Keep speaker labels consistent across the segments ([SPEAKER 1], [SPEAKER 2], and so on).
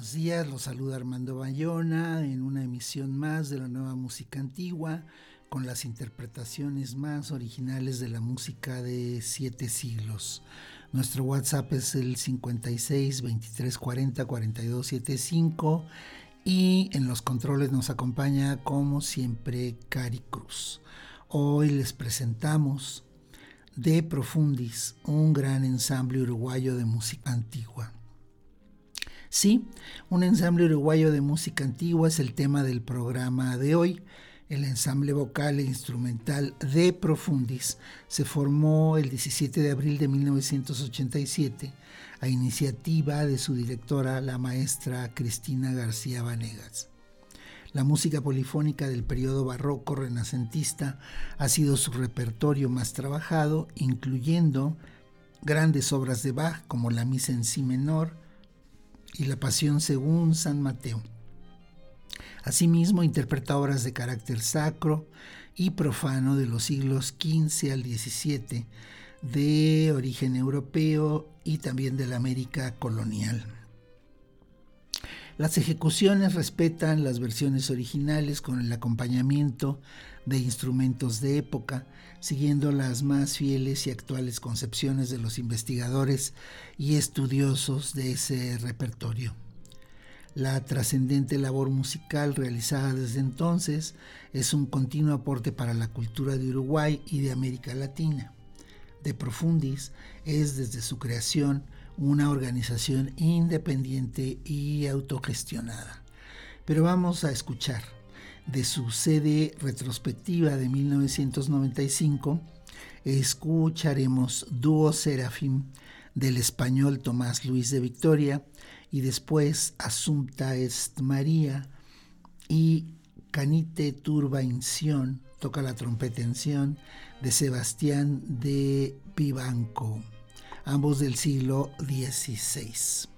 [SPEAKER 1] Buenos días, los saluda Armando Bayona en una emisión más de la nueva música antigua con las interpretaciones más originales de la música de siete siglos. Nuestro WhatsApp es el 56 23 40 42 75 y en los controles nos acompaña como siempre Cari Cruz. Hoy les presentamos De Profundis, un gran ensamble uruguayo de música antigua. Sí, un ensamble uruguayo de música antigua es el tema del programa de hoy. El ensamble vocal e instrumental de Profundis se formó el 17 de abril de 1987 a iniciativa de su directora, la maestra Cristina García Vanegas. La música polifónica del periodo barroco renacentista ha sido su repertorio más trabajado, incluyendo grandes obras de Bach como la Misa en Si menor, y la Pasión según San Mateo. Asimismo, interpreta obras de carácter sacro y profano de los siglos XV al XVII, de origen europeo y también de la América colonial. Las ejecuciones respetan las versiones originales con el acompañamiento de instrumentos de época, siguiendo las más fieles y actuales concepciones de los investigadores y estudiosos de ese repertorio. La trascendente labor musical realizada desde entonces es un continuo aporte para la cultura de Uruguay y de América Latina. De Profundis es desde su creación una organización independiente y autogestionada. Pero vamos a escuchar de su sede retrospectiva de 1995, escucharemos Dúo Serafim del español Tomás Luis de Victoria y después Asunta Est María y Canite Turba Inción, toca la trompeta en de Sebastián de Vivanco ambos del siglo XVI.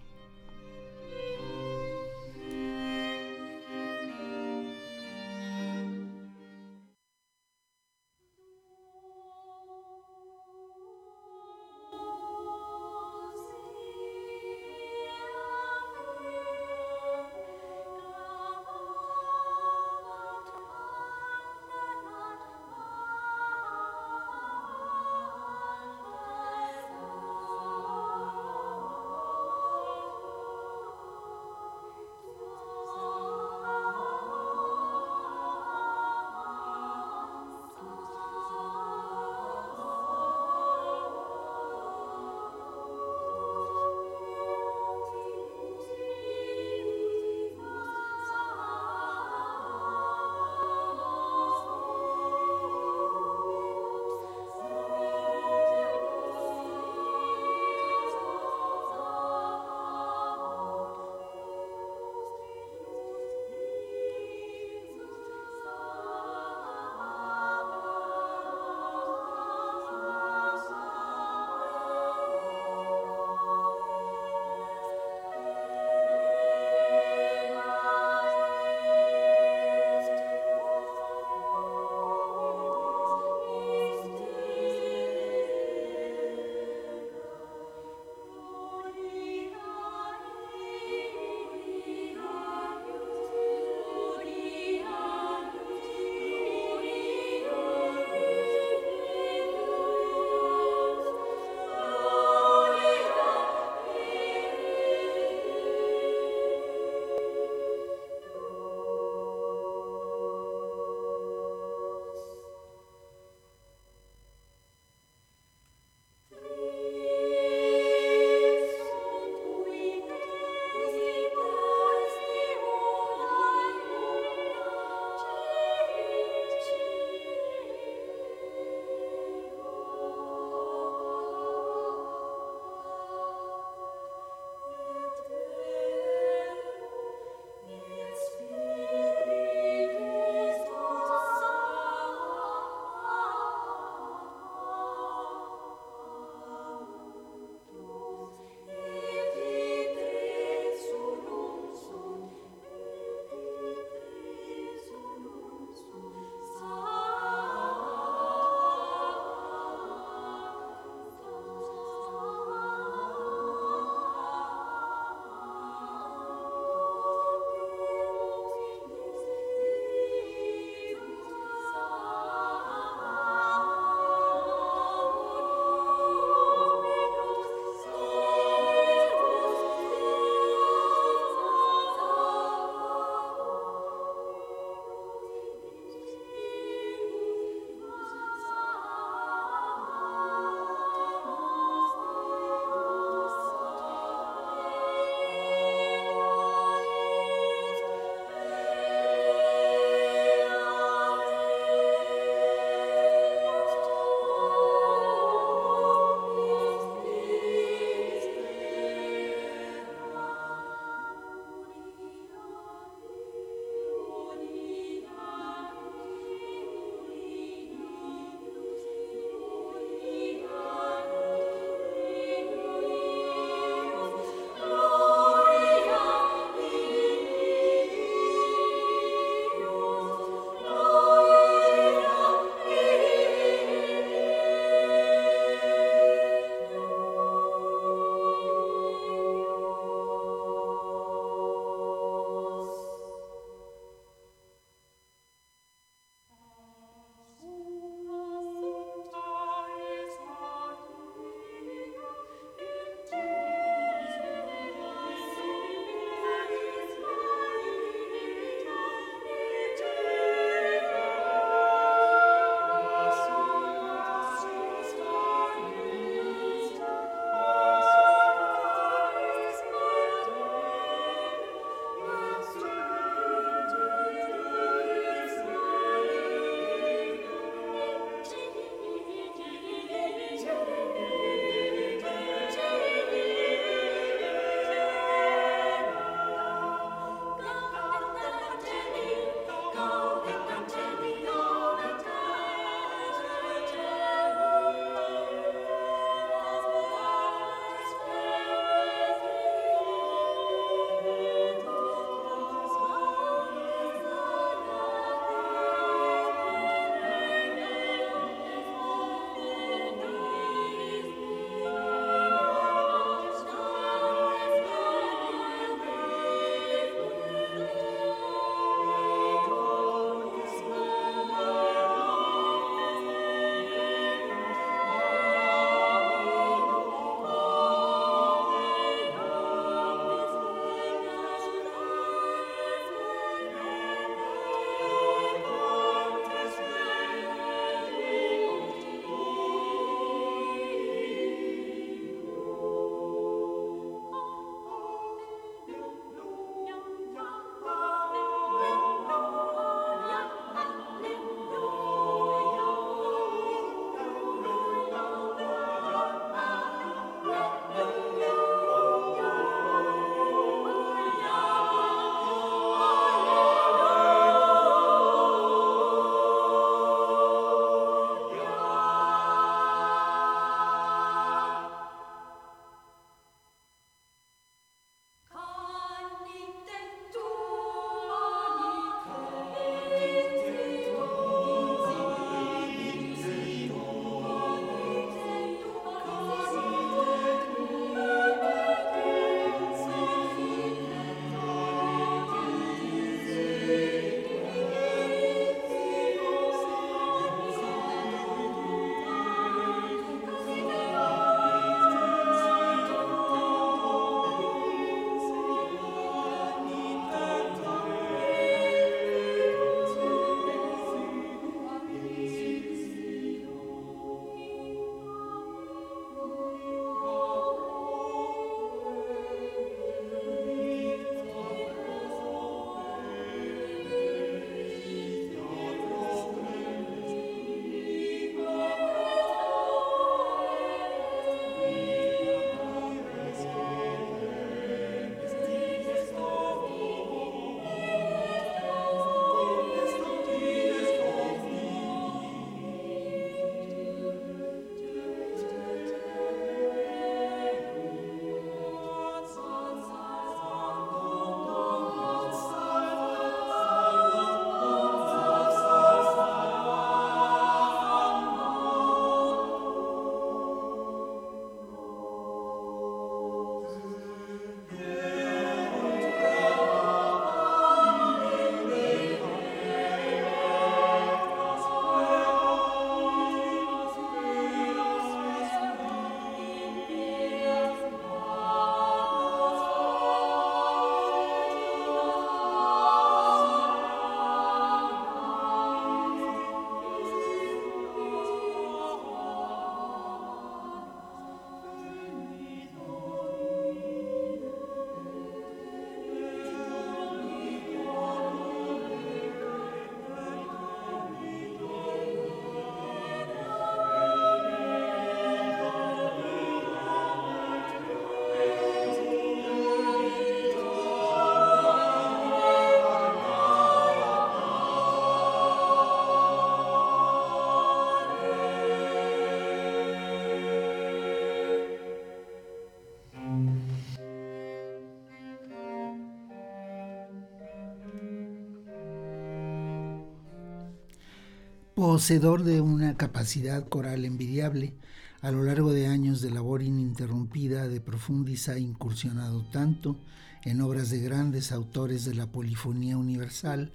[SPEAKER 1] Poseedor de una capacidad coral envidiable, a lo largo de años de labor ininterrumpida, de Profundis ha incursionado tanto en obras de grandes autores de la polifonía universal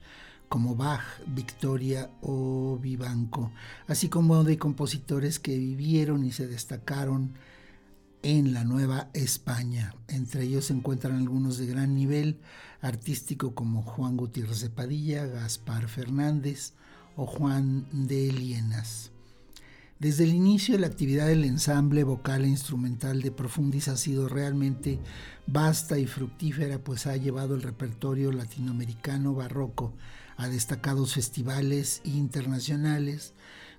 [SPEAKER 1] como Bach, Victoria o Vivanco, así como de compositores que vivieron y se destacaron en la Nueva España. Entre ellos se encuentran algunos de gran nivel artístico como Juan Gutiérrez de Padilla, Gaspar Fernández o Juan de Lienas. Desde el inicio la actividad del ensamble vocal e instrumental de Profundis ha sido realmente vasta y fructífera, pues ha llevado el repertorio latinoamericano barroco a destacados festivales internacionales,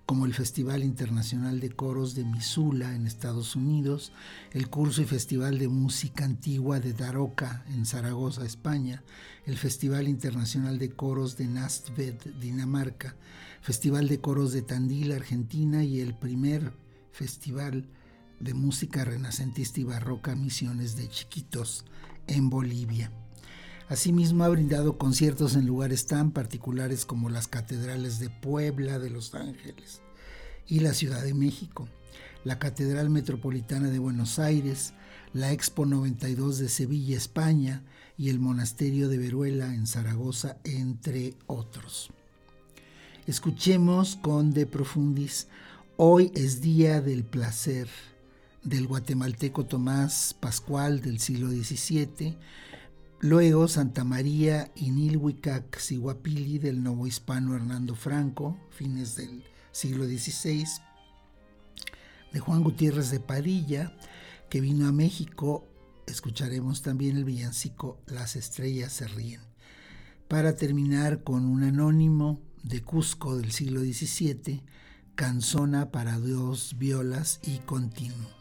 [SPEAKER 1] como el Festival Internacional de Coros de Missoula en Estados Unidos, el Curso y Festival de Música Antigua de Daroca en Zaragoza, España, el Festival Internacional de Coros de Nastved, Dinamarca, Festival de Coros de Tandil, Argentina y el primer Festival de Música Renacentista y Barroca Misiones de Chiquitos en Bolivia. Asimismo ha brindado conciertos en lugares tan particulares como las catedrales de Puebla, de Los Ángeles y la Ciudad de México, la Catedral Metropolitana de Buenos Aires, la Expo 92 de Sevilla, España y el Monasterio de Veruela en Zaragoza, entre otros. Escuchemos con De Profundis, Hoy es Día del Placer, del guatemalteco Tomás Pascual del siglo XVII, Luego Santa María y Nilhuicac Siguapili del novohispano Hernando Franco, fines del siglo XVI, de Juan Gutiérrez de Padilla, que vino a México, escucharemos también el villancico Las estrellas se ríen, para terminar con un anónimo de Cusco del siglo XVII, Canzona para dos violas y continuo.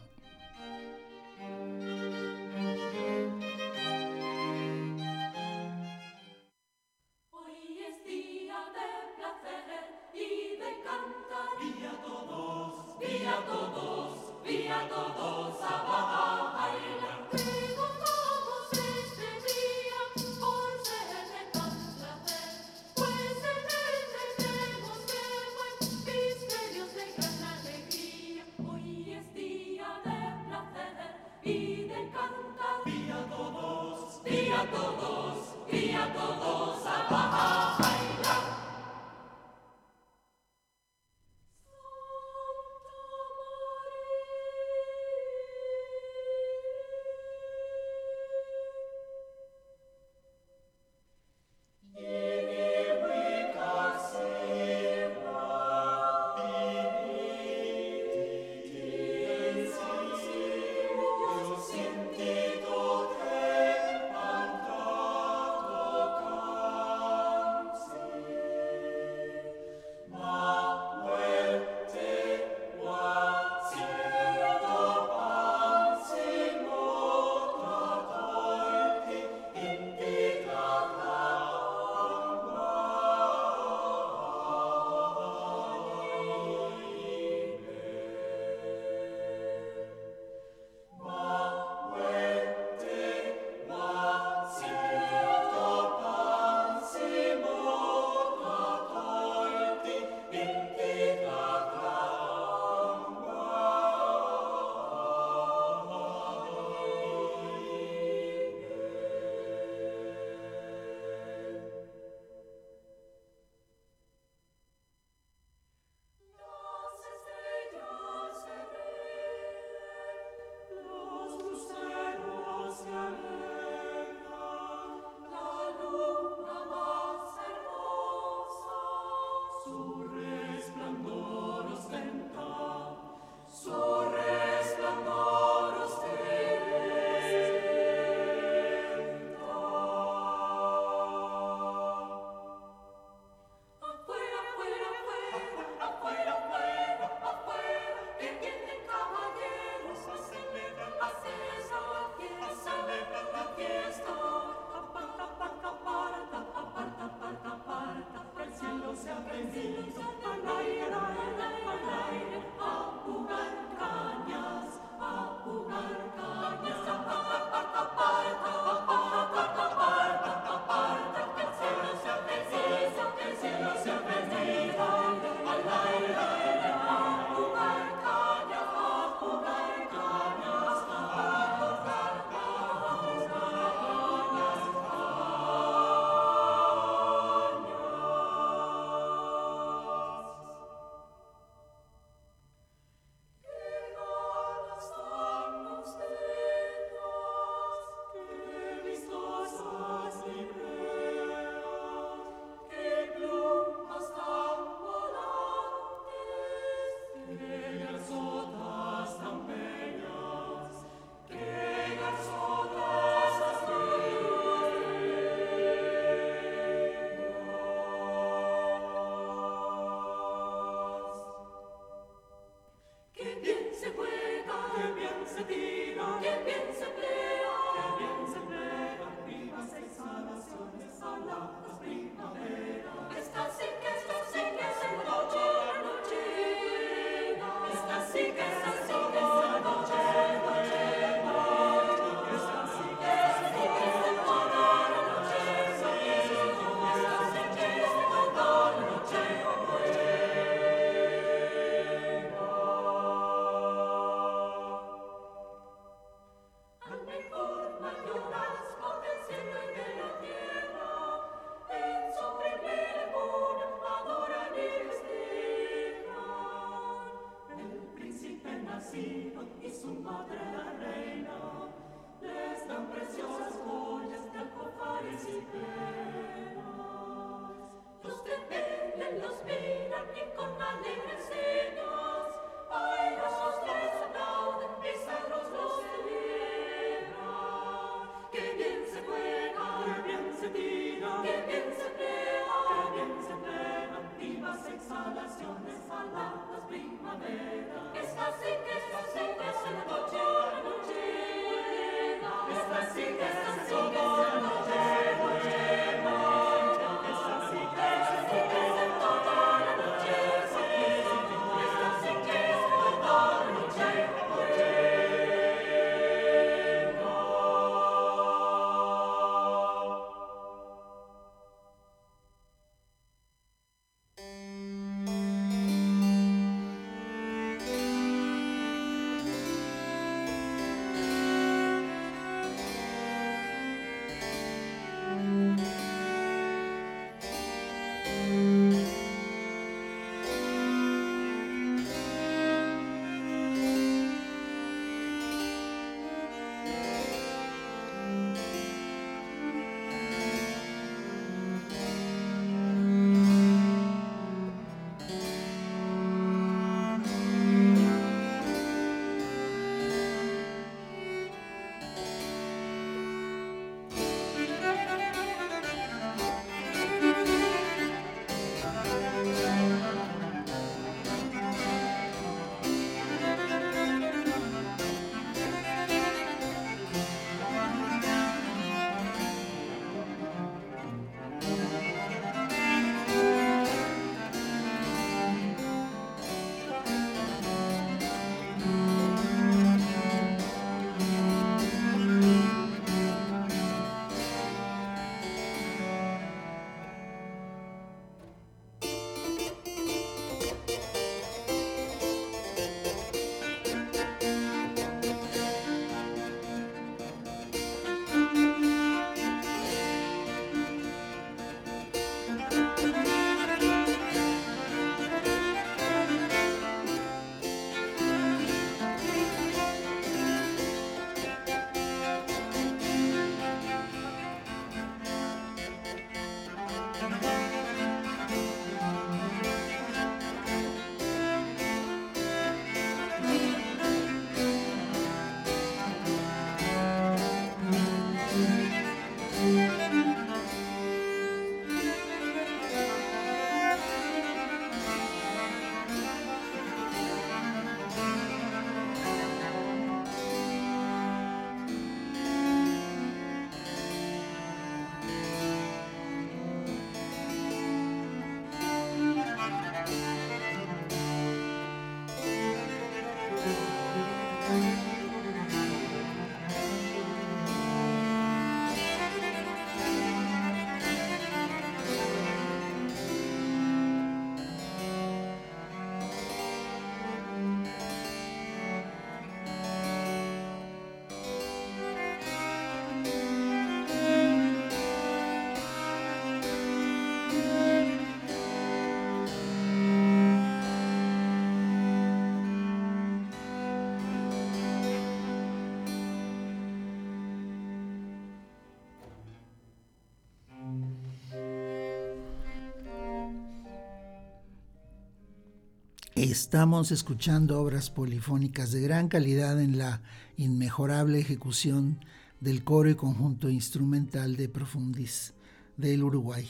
[SPEAKER 1] Estamos escuchando obras polifónicas de gran calidad en la inmejorable ejecución del coro y conjunto instrumental de Profundis del Uruguay.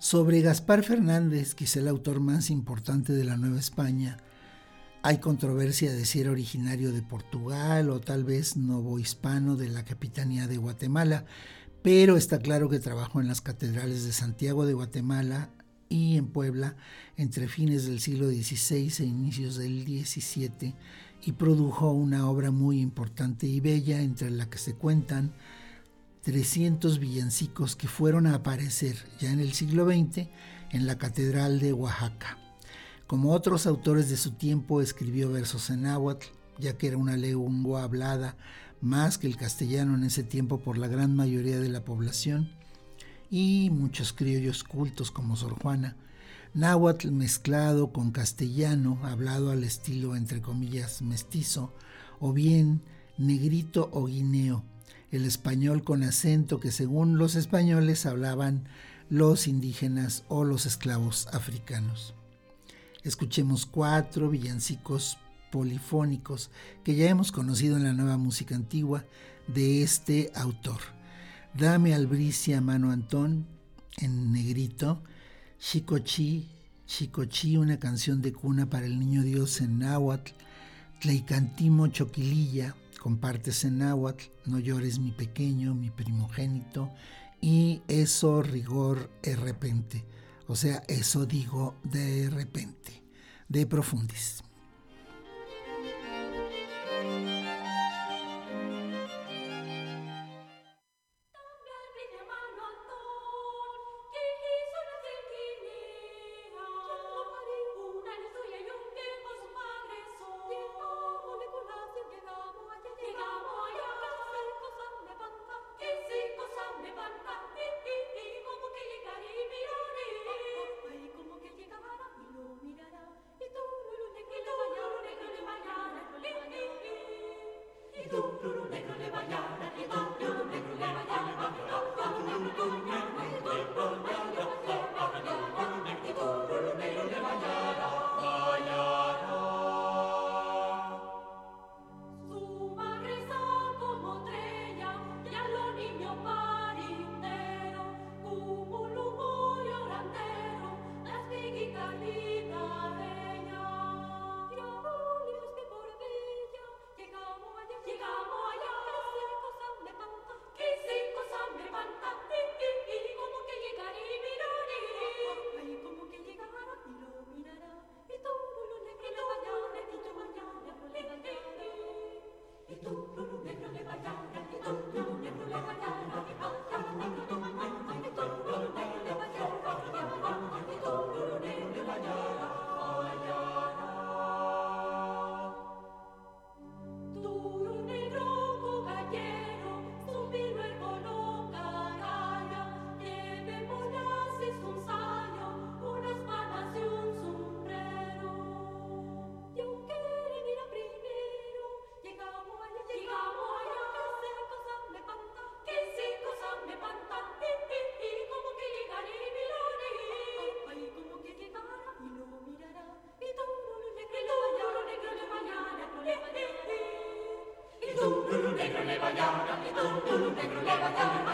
[SPEAKER 1] Sobre Gaspar Fernández, quizá el autor más importante de la Nueva España, Hay controversia de si era originario de Portugal o tal vez novohispano de la Capitanía de Guatemala, pero está claro que trabajó en las catedrales de Santiago de Guatemala y en Puebla entre fines del siglo XVI e inicios del XVII y produjo una obra muy importante y bella entre la que se cuentan 300 villancicos que fueron a aparecer ya en el siglo XX en la Catedral de Oaxaca. Como otros autores de su tiempo, escribió versos en náhuatl, ya que era una lengua hablada más que el castellano en ese tiempo por la gran mayoría de la población, y muchos criollos cultos como Sor Juana, náhuatl mezclado con castellano, hablado al estilo entre comillas mestizo, o bien negrito o guineo, el español con acento que según los españoles hablaban los indígenas o los esclavos africanos. Escuchemos cuatro villancicos polifónicos que ya hemos conocido en la nueva música antigua de este autor. Dame albricia mano Antón en negrito, Chicochi, Chicochi, una canción de cuna para el niño Dios en náhuatl, Tleicantimo Choquililla, compartes en náhuatl, No llores mi pequeño, mi primogénito, y eso rigor de repente. O sea, eso digo de repente, de profundis.
[SPEAKER 2] Negro levantando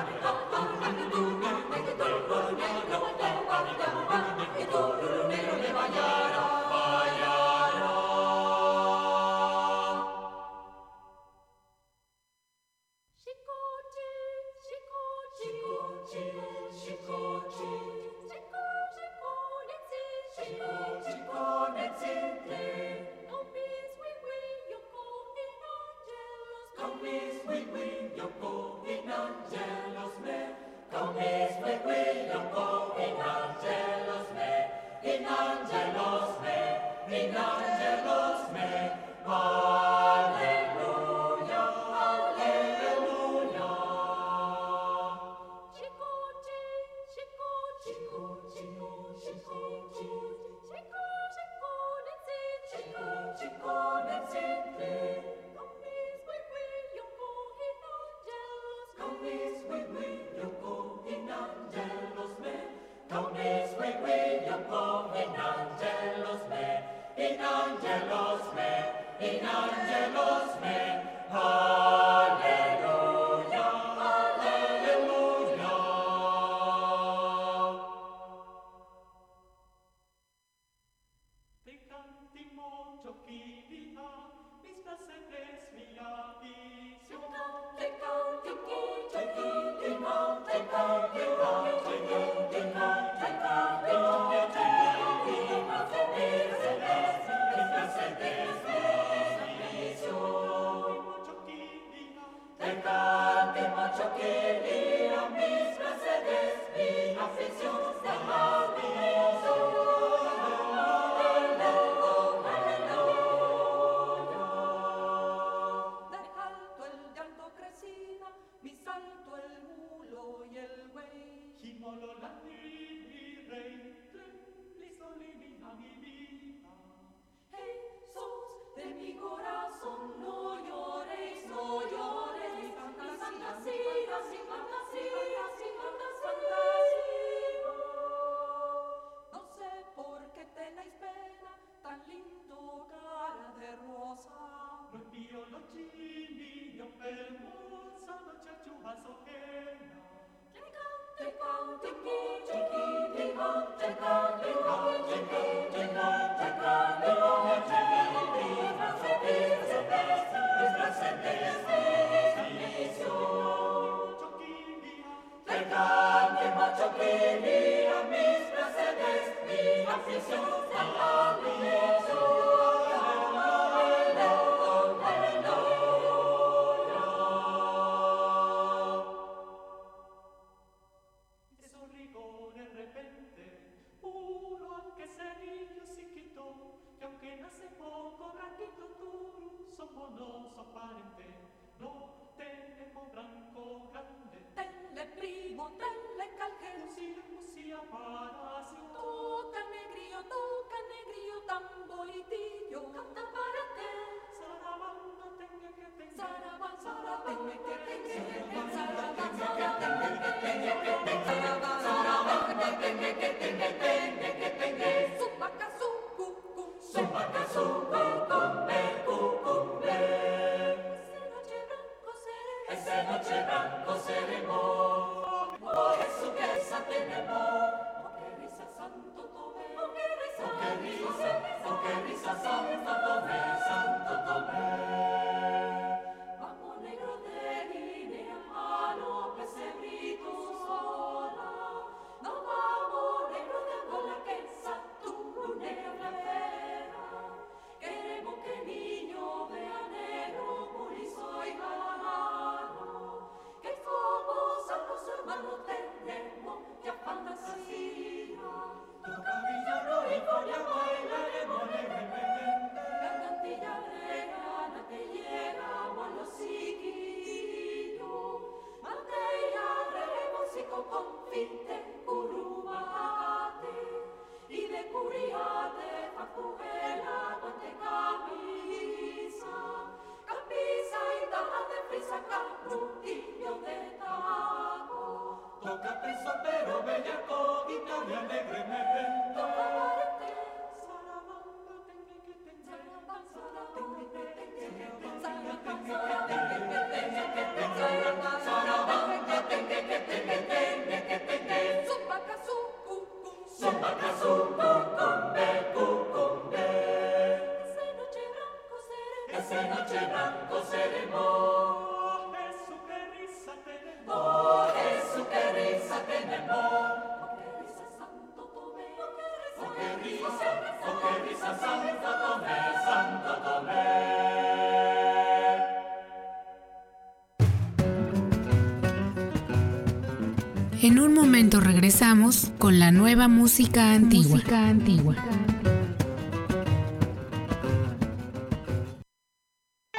[SPEAKER 3] En un momento regresamos con la nueva música antigua. Música antigua.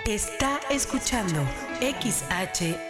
[SPEAKER 4] Está escuchando XHSCAR.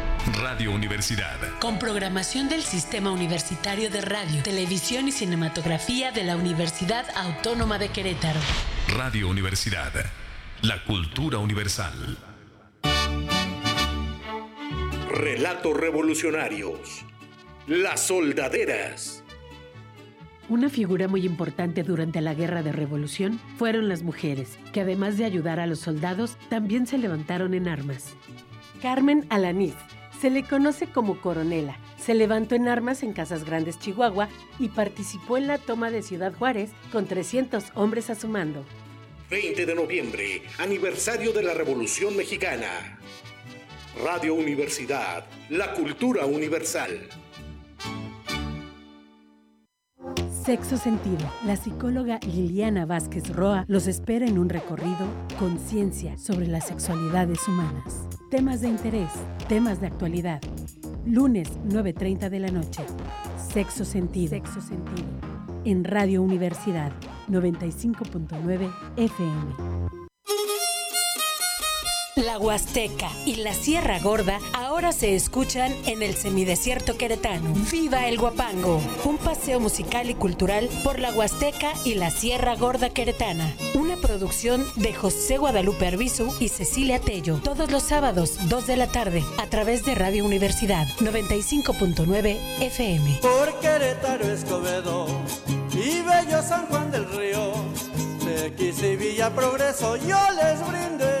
[SPEAKER 5] Radio Universidad.
[SPEAKER 4] Con programación del Sistema Universitario de Radio, Televisión y Cinematografía de la Universidad Autónoma de Querétaro.
[SPEAKER 5] Radio Universidad. La cultura universal.
[SPEAKER 6] Relatos revolucionarios. Las soldaderas.
[SPEAKER 4] Una figura muy importante durante la Guerra de Revolución fueron las mujeres, que además de ayudar a los soldados, también se levantaron en armas. Carmen Alaniz se le conoce como coronela. Se levantó en armas en Casas Grandes, Chihuahua, y participó en la toma de Ciudad Juárez con 300 hombres a su mando.
[SPEAKER 6] 20 de noviembre, aniversario de la Revolución Mexicana. Radio Universidad, la cultura universal.
[SPEAKER 4] Sexo Sentido. La psicóloga Liliana Vázquez Roa los espera en un recorrido conciencia sobre las sexualidades humanas. Temas de interés, temas de actualidad. Lunes 9.30 de la noche. Sexo Sentido. Sexo Sentido. En Radio Universidad 95.9 FM. La Huasteca y la Sierra Gorda ahora se escuchan en el semidesierto queretano. ¡Viva el Guapango! Un paseo musical y cultural por la Huasteca y la Sierra Gorda queretana. Una producción de José Guadalupe Arbizu y Cecilia Tello. Todos los sábados, 2 de la tarde, a través de Radio Universidad 95.9 FM.
[SPEAKER 7] Por Querétaro Escobedo y Bello San Juan del Río. X y Villa Progreso, yo les mío.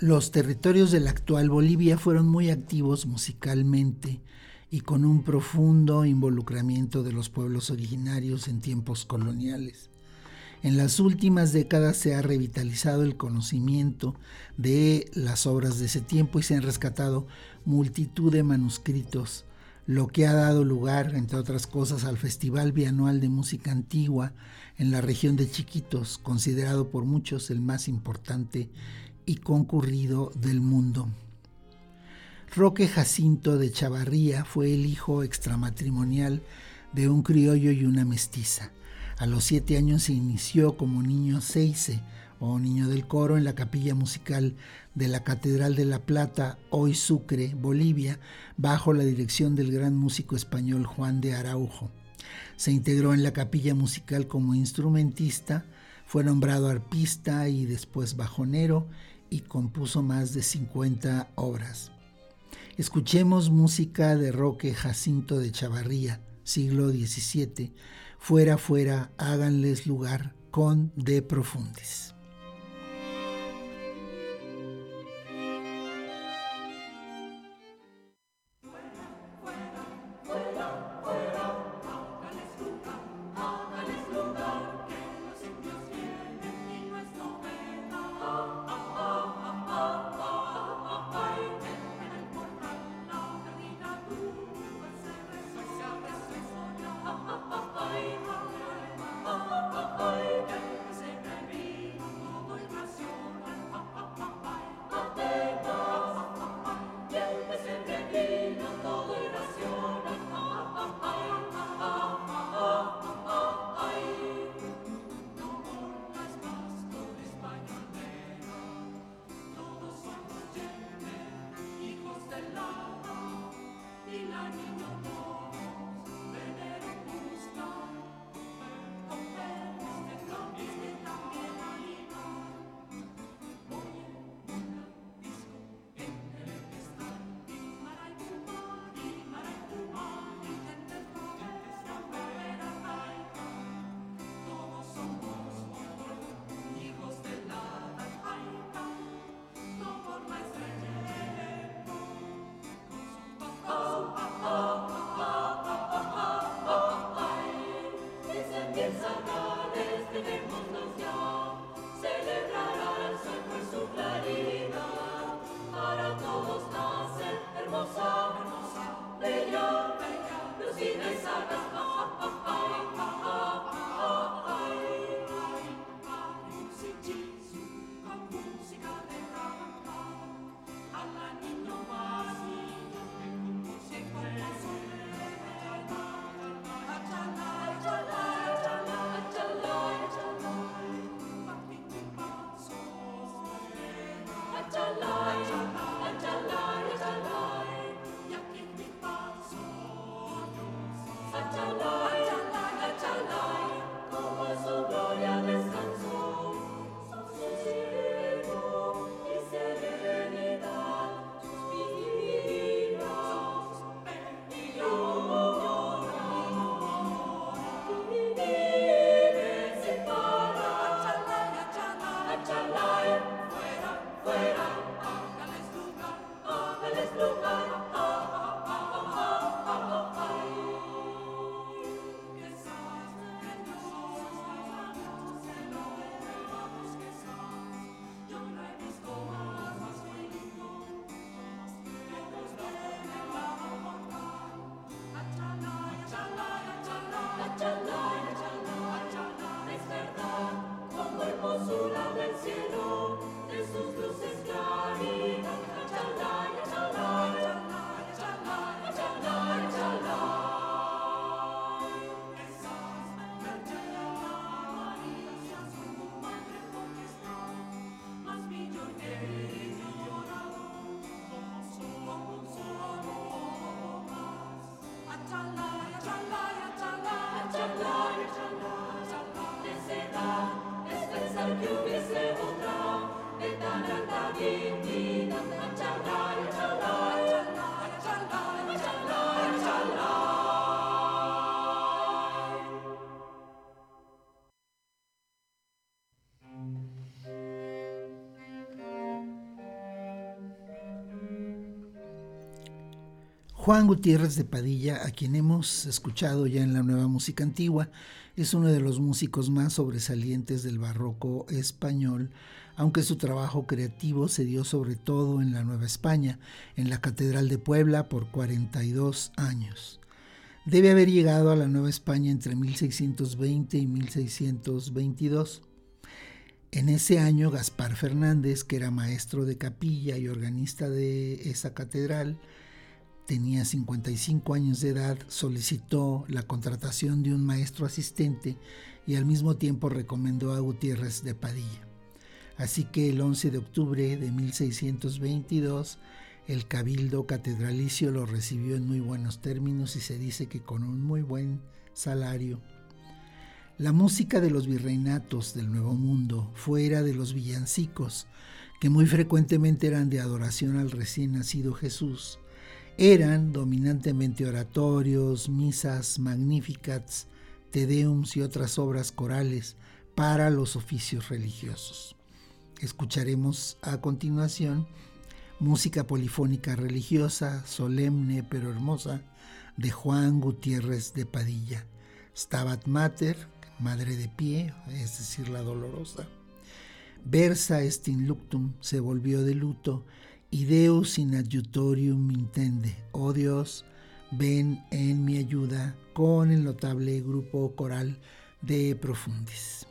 [SPEAKER 1] Los territorios de la actual Bolivia fueron muy activos musicalmente y con un profundo involucramiento de los pueblos originarios en tiempos coloniales. En las últimas décadas se ha revitalizado el conocimiento de las obras de ese tiempo y se han rescatado multitud de manuscritos, lo que ha dado lugar, entre otras cosas, al Festival Bianual de Música Antigua en la región de Chiquitos, considerado por muchos el más importante concurrido del mundo. Roque Jacinto de Chavarría fue el hijo extramatrimonial de un criollo y una mestiza. A los siete años se inició como niño seice o niño del coro en la capilla musical de la Catedral de la Plata, hoy Sucre, Bolivia, bajo la dirección del gran músico español Juan de Araujo. Se integró en la capilla musical como instrumentista, fue nombrado arpista y después bajonero y compuso más de 50 obras. Escuchemos música de Roque Jacinto de Chavarría, siglo XVII, Fuera, fuera, háganles lugar con De Profundis.
[SPEAKER 8] consola del cielo.
[SPEAKER 1] Juan Gutiérrez de Padilla, a quien hemos escuchado ya en la nueva música antigua, es uno de los músicos más sobresalientes del barroco español, aunque su trabajo creativo se dio sobre todo en la Nueva España, en la Catedral de Puebla por 42 años. Debe haber llegado a la Nueva España entre 1620 y 1622. En ese año, Gaspar Fernández, que era maestro de capilla y organista de esa catedral, tenía 55 años de edad, solicitó la contratación de un maestro asistente y al mismo tiempo recomendó a Gutiérrez de Padilla. Así que el 11 de octubre de 1622 el cabildo catedralicio lo recibió en muy buenos términos y se dice que con un muy buen salario. La música de los virreinatos del Nuevo Mundo, fuera de los villancicos, que muy frecuentemente eran de adoración al recién nacido Jesús, eran dominantemente oratorios, misas, magnificats, tedeums y otras obras corales para los oficios religiosos. Escucharemos a continuación música polifónica religiosa, solemne pero hermosa, de Juan Gutiérrez de Padilla. Stabat Mater, Madre de Pie, es decir, la dolorosa. Versa est in luctum, se volvió de luto, y Deus in adjutorium intende. Oh Dios, ven en mi ayuda con el notable grupo coral de Profundis.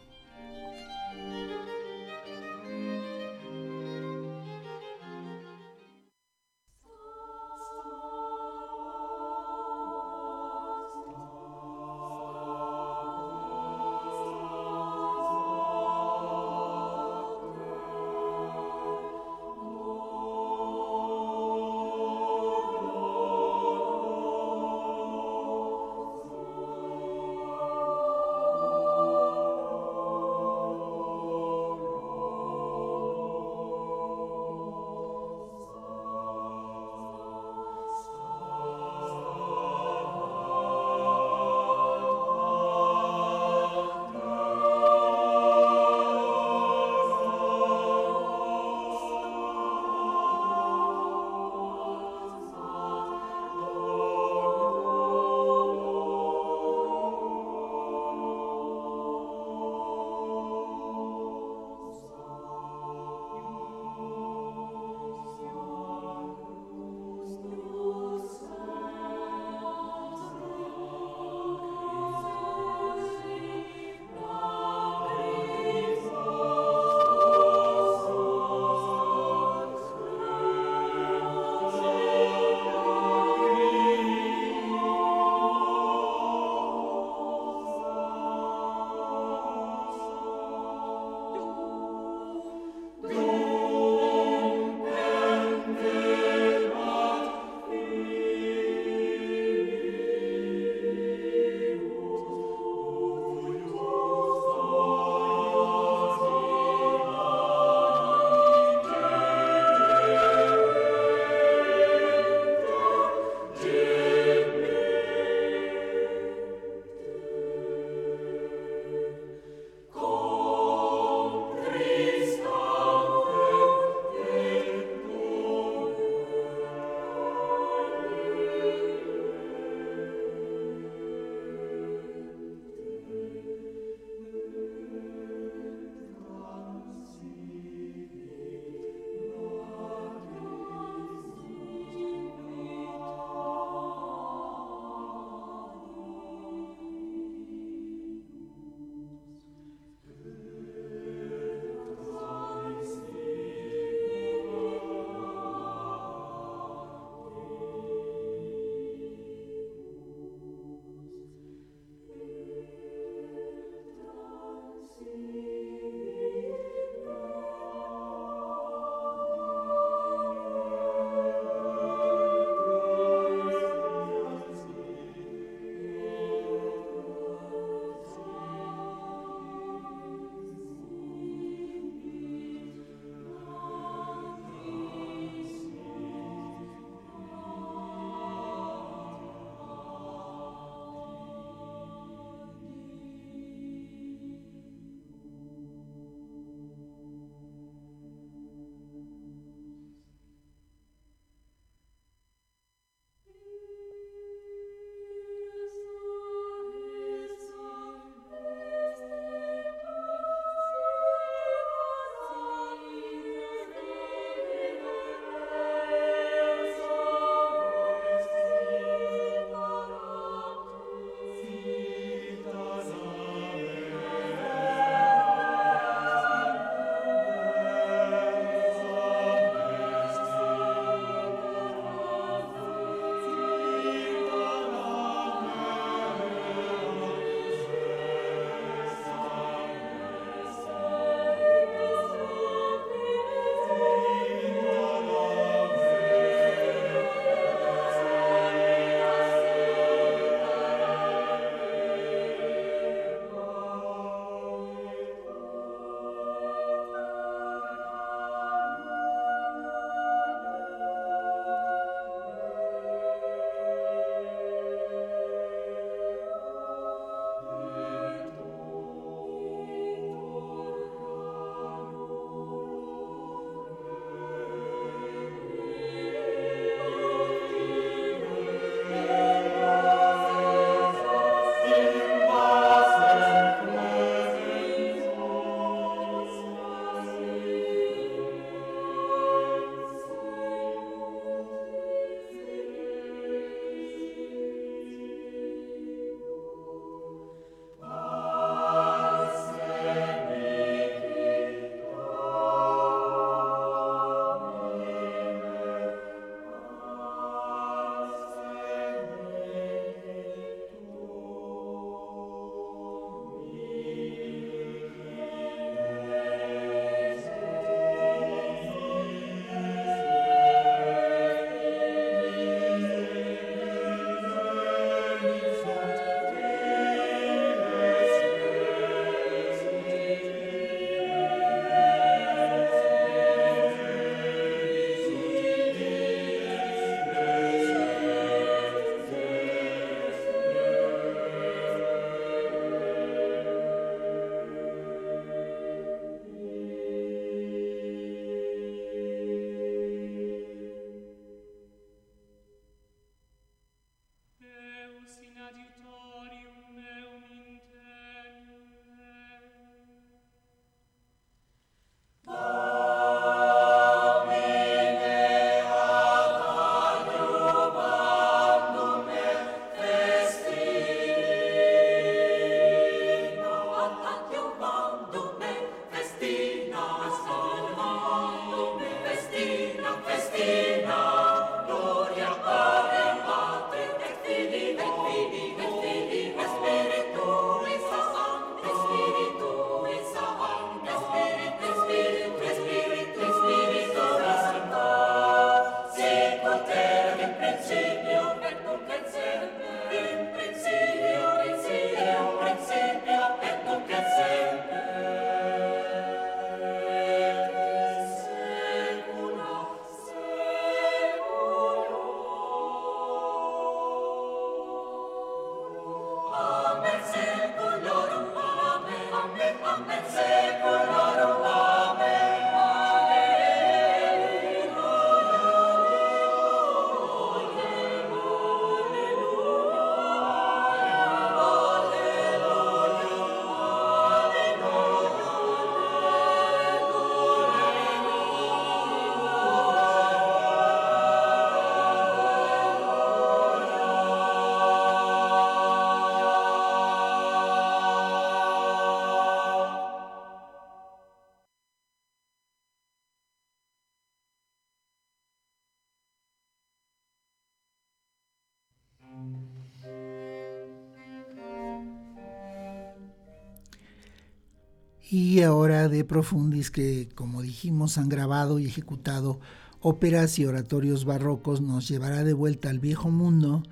[SPEAKER 1] Ahora de Profundis que como dijimos han grabado y ejecutado óperas y oratorios barrocos nos llevará de vuelta al viejo mundo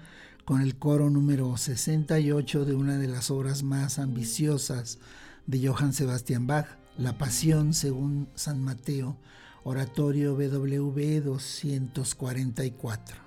[SPEAKER 1] con el coro número 68 de una de las obras más ambiciosas de Johann Sebastian Bach, La Pasión según San Mateo, oratorio BWV 244.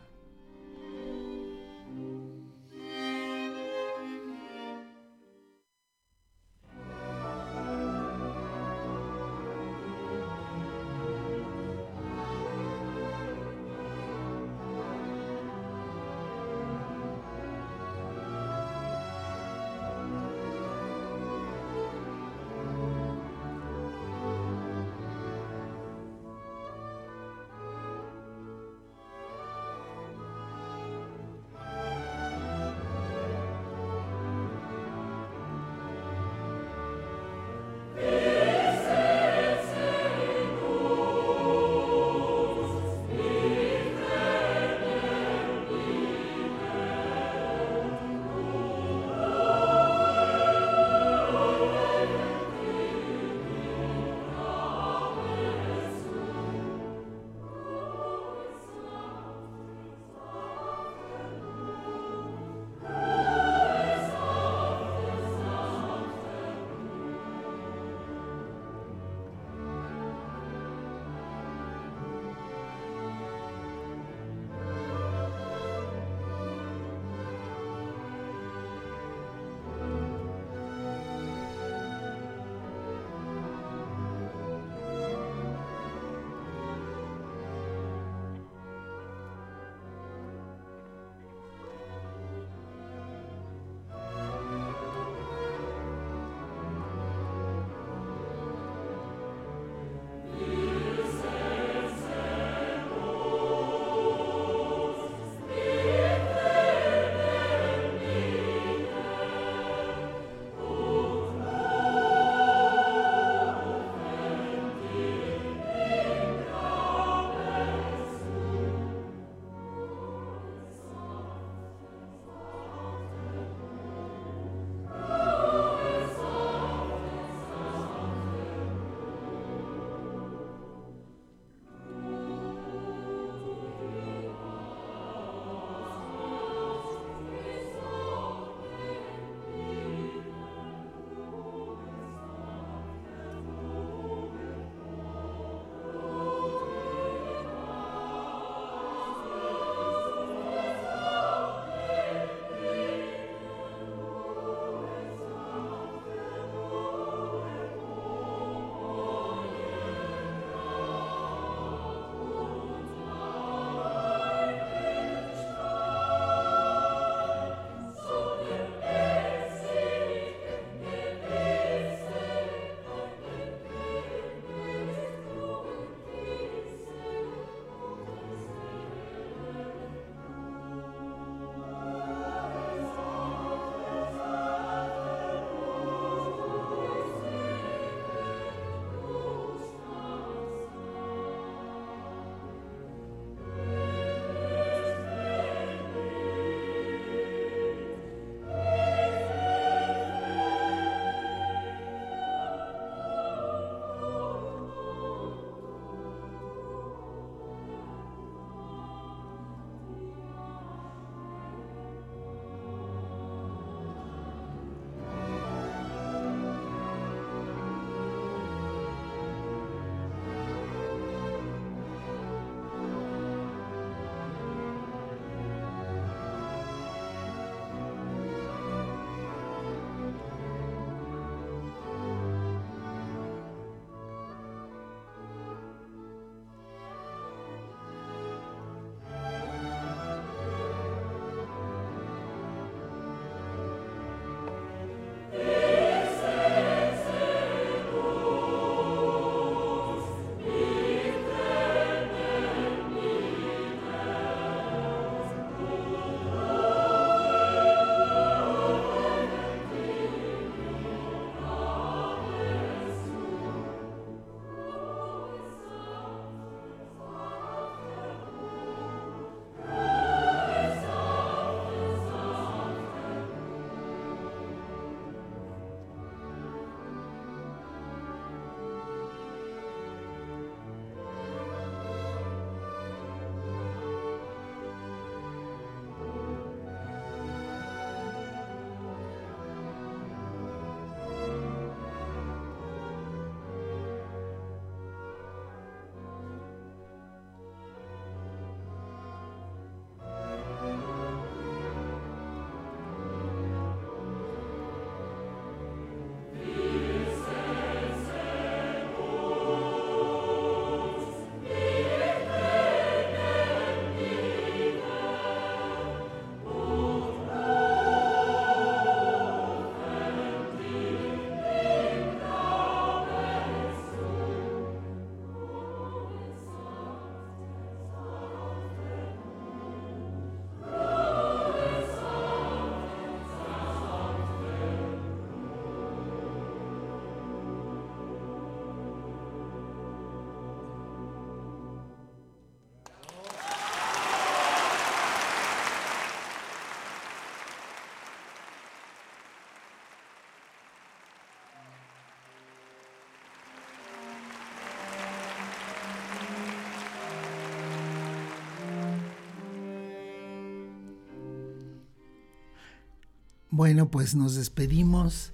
[SPEAKER 1] Bueno, pues nos despedimos.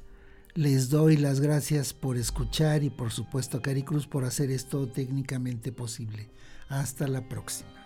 [SPEAKER 1] Les doy las gracias por escuchar y por supuesto a Cari Cruz por hacer esto técnicamente posible. Hasta la próxima.